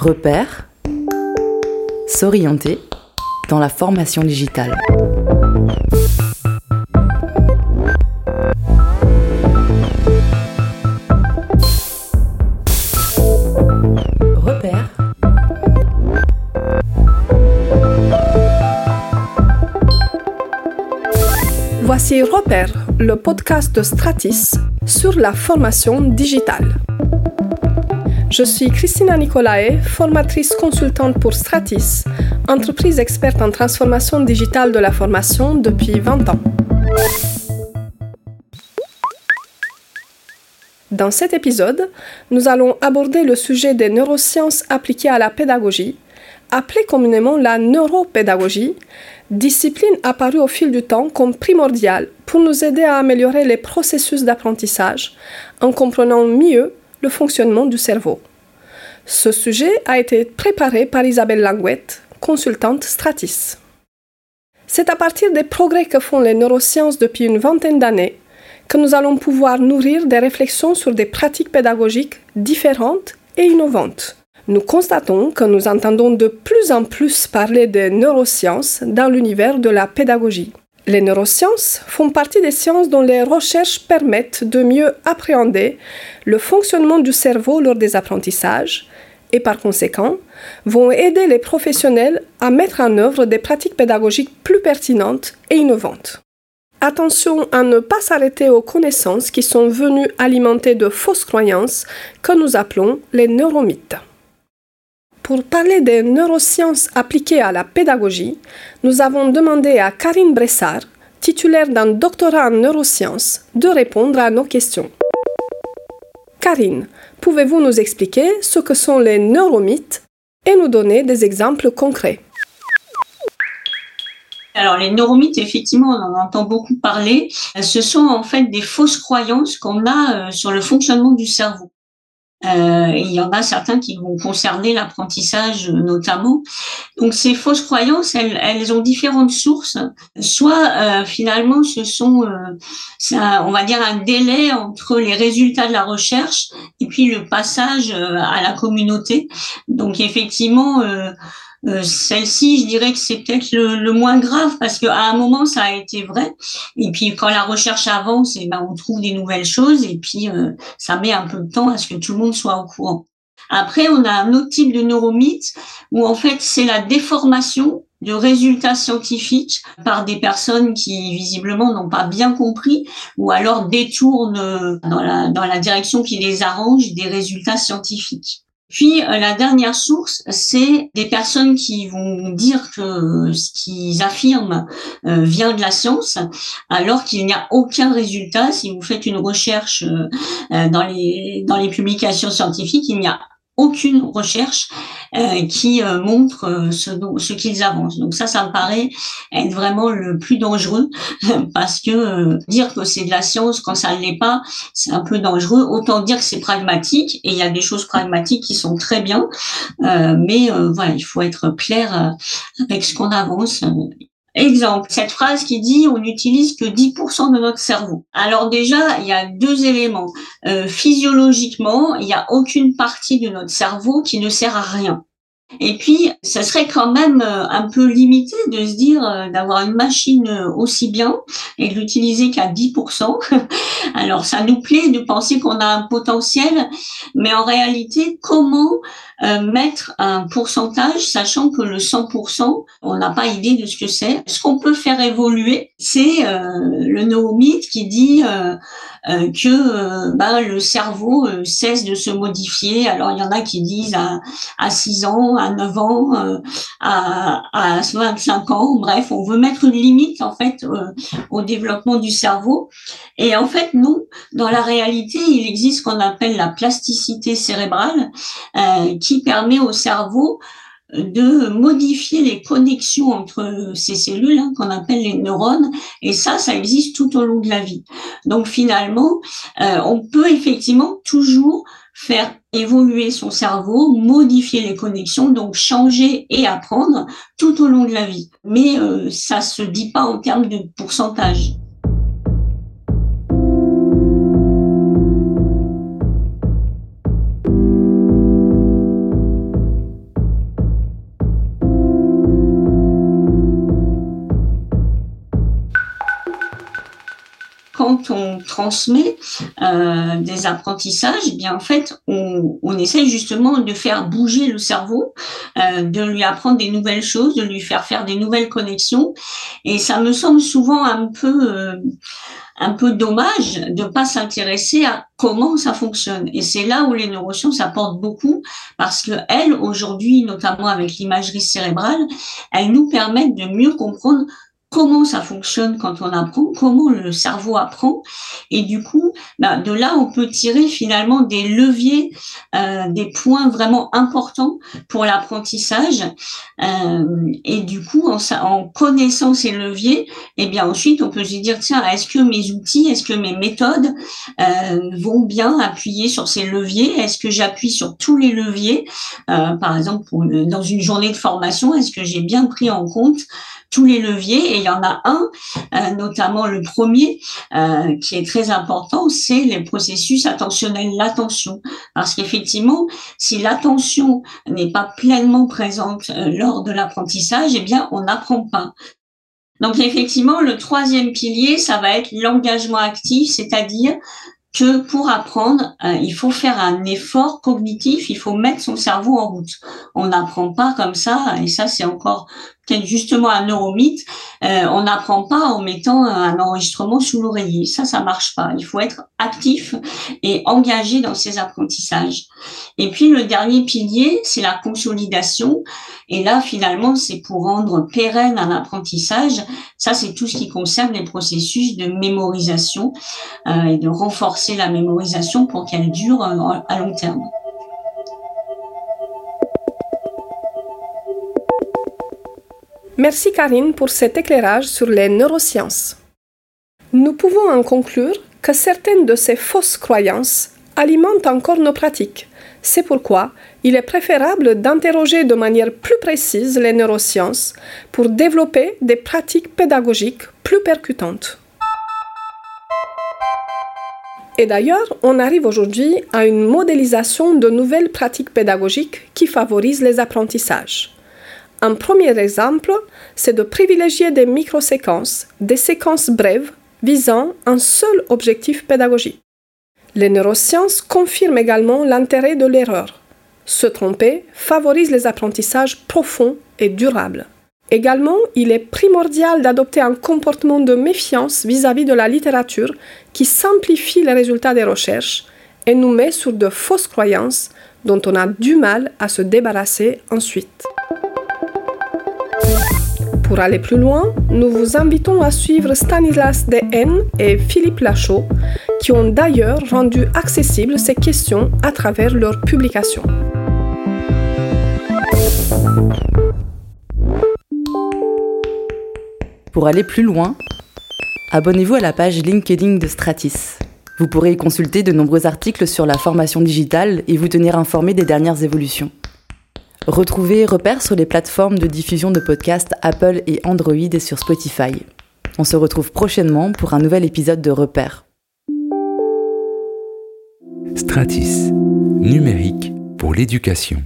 Repère, s'orienter dans la formation digitale. Repère. Voici Repère, le podcast de Stratis sur la formation digitale. Je suis Christina Nicolae, formatrice consultante pour Stratis, entreprise experte en transformation digitale de la formation depuis 20 ans. Dans cet épisode, nous allons aborder le sujet des neurosciences appliquées à la pédagogie, appelée communément la neuropédagogie, discipline apparue au fil du temps comme primordiale pour nous aider à améliorer les processus d'apprentissage en comprenant mieux le fonctionnement du cerveau. Ce sujet a été préparé par Isabelle Langouette, consultante Stratis. C'est à partir des progrès que font les neurosciences depuis une vingtaine d'années que nous allons pouvoir nourrir des réflexions sur des pratiques pédagogiques différentes et innovantes. Nous constatons que nous entendons de plus en plus parler des neurosciences dans l'univers de la pédagogie. Les neurosciences font partie des sciences dont les recherches permettent de mieux appréhender le fonctionnement du cerveau lors des apprentissages et par conséquent vont aider les professionnels à mettre en œuvre des pratiques pédagogiques plus pertinentes et innovantes. Attention à ne pas s'arrêter aux connaissances qui sont venues alimenter de fausses croyances que nous appelons les neuromythes. Pour parler des neurosciences appliquées à la pédagogie, nous avons demandé à Karine Bressard, titulaire d'un doctorat en neurosciences, de répondre à nos questions. Karine, pouvez-vous nous expliquer ce que sont les neuromythes et nous donner des exemples concrets? Alors les neuromythes, effectivement, on en entend beaucoup parler. Ce sont en fait des fausses croyances qu'on a euh, sur le fonctionnement du cerveau. Euh, il y en a certains qui vont concerner l'apprentissage notamment. Donc ces fausses croyances, elles, elles ont différentes sources. Soit euh, finalement ce sont, euh, on va dire un délai entre les résultats de la recherche et puis le passage euh, à la communauté. Donc effectivement euh, celle-ci, je dirais que c'est peut-être le, moins grave parce qu'à un moment, ça a été vrai. Et puis, quand la recherche avance, et eh ben, on trouve des nouvelles choses et puis euh, ça met un peu de temps à ce que tout le monde soit au courant. Après, on a un autre type de neuromythe où en fait, c'est la déformation de résultats scientifiques par des personnes qui visiblement n'ont pas bien compris ou alors détournent dans la, dans la direction qui les arrange des résultats scientifiques. Puis euh, la dernière source, c'est des personnes qui vont dire que ce qu'ils affirment euh, vient de la science, alors qu'il n'y a aucun résultat. Si vous faites une recherche euh, dans les dans les publications scientifiques, il n'y a aucune recherche euh, qui euh, montre euh, ce, ce qu'ils avancent. Donc ça, ça me paraît être vraiment le plus dangereux parce que dire que c'est de la science quand ça ne l'est pas, c'est un peu dangereux. Autant dire que c'est pragmatique et il y a des choses pragmatiques qui sont très bien, mais voilà, il faut être clair avec ce qu'on avance. Exemple, cette phrase qui dit on n'utilise que 10% de notre cerveau. Alors déjà, il y a deux éléments. Euh, physiologiquement, il n'y a aucune partie de notre cerveau qui ne sert à rien. Et puis, ça serait quand même euh, un peu limité de se dire euh, d'avoir une machine aussi bien et de l'utiliser qu'à 10%. Alors, ça nous plaît de penser qu'on a un potentiel, mais en réalité, comment euh, mettre un pourcentage, sachant que le 100%, on n'a pas idée de ce que c'est. Ce qu'on peut faire évoluer, c'est euh, le neuromythe qui dit euh, que bah, le cerveau cesse de se modifier. Alors il y en a qui disent à 6 ans, à 9 ans, à, à 25 ans. Bref, on veut mettre une limite en fait au développement du cerveau. Et en fait, non. Dans la réalité, il existe ce qu'on appelle la plasticité cérébrale, qui qui permet au cerveau euh, de modifier les connexions entre ces cellules hein, qu'on appelle les neurones et ça ça existe tout au long de la vie donc finalement euh, on peut effectivement toujours faire évoluer son cerveau modifier les connexions donc changer et apprendre tout au long de la vie. Mais euh, ça se dit pas en termes de pourcentage on transmet euh, des apprentissages, eh bien en fait, on, on essaie justement de faire bouger le cerveau, euh, de lui apprendre des nouvelles choses, de lui faire faire des nouvelles connexions. Et ça me semble souvent un peu euh, un peu dommage de pas s'intéresser à comment ça fonctionne. Et c'est là où les neurosciences apportent beaucoup parce que elles, aujourd'hui, notamment avec l'imagerie cérébrale, elles nous permettent de mieux comprendre comment ça fonctionne quand on apprend, comment le cerveau apprend. Et du coup, bah, de là, on peut tirer finalement des leviers, euh, des points vraiment importants pour l'apprentissage. Euh, et du coup, en, connaissant ces leviers, et eh bien ensuite, on peut se dire, tiens, est-ce que mes outils, est-ce que mes méthodes euh, vont bien appuyer sur ces leviers? Est-ce que j'appuie sur tous les leviers? Par exemple, dans une journée de formation, est-ce que j'ai bien pris en compte tous les leviers? Il y en a un, euh, notamment le premier, euh, qui est très important, c'est les processus attentionnels, l'attention. Parce qu'effectivement, si l'attention n'est pas pleinement présente euh, lors de l'apprentissage, eh bien, on n'apprend pas. Donc effectivement, le troisième pilier, ça va être l'engagement actif, c'est-à-dire que pour apprendre, il faut faire un effort cognitif, il faut mettre son cerveau en route. On n'apprend pas comme ça, et ça c'est encore justement un neuromythe, euh, on n'apprend pas en mettant un enregistrement sous l'oreiller. Ça, ça marche pas. Il faut être actif et engagé dans ses apprentissages. Et puis le dernier pilier, c'est la consolidation. Et là, finalement, c'est pour rendre pérenne un apprentissage. Ça, c'est tout ce qui concerne les processus de mémorisation euh, et de la mémorisation pour qu'elle dure euh, à long terme. Merci Karine pour cet éclairage sur les neurosciences. Nous pouvons en conclure que certaines de ces fausses croyances alimentent encore nos pratiques. C'est pourquoi il est préférable d'interroger de manière plus précise les neurosciences pour développer des pratiques pédagogiques plus percutantes. Et d'ailleurs, on arrive aujourd'hui à une modélisation de nouvelles pratiques pédagogiques qui favorisent les apprentissages. Un premier exemple, c'est de privilégier des microséquences, des séquences brèves visant un seul objectif pédagogique. Les neurosciences confirment également l'intérêt de l'erreur. Se tromper favorise les apprentissages profonds et durables. Également, il est primordial d'adopter un comportement de méfiance vis-à-vis de la littérature qui simplifie les résultats des recherches et nous met sur de fausses croyances dont on a du mal à se débarrasser ensuite. Pour aller plus loin, nous vous invitons à suivre Stanislas Dehaene et Philippe Lachaud, qui ont d'ailleurs rendu accessibles ces questions à travers leurs publications. Pour aller plus loin, abonnez-vous à la page LinkedIn de Stratis. Vous pourrez y consulter de nombreux articles sur la formation digitale et vous tenir informé des dernières évolutions. Retrouvez Repère sur les plateformes de diffusion de podcasts Apple et Android et sur Spotify. On se retrouve prochainement pour un nouvel épisode de Repère. Stratis, numérique pour l'éducation.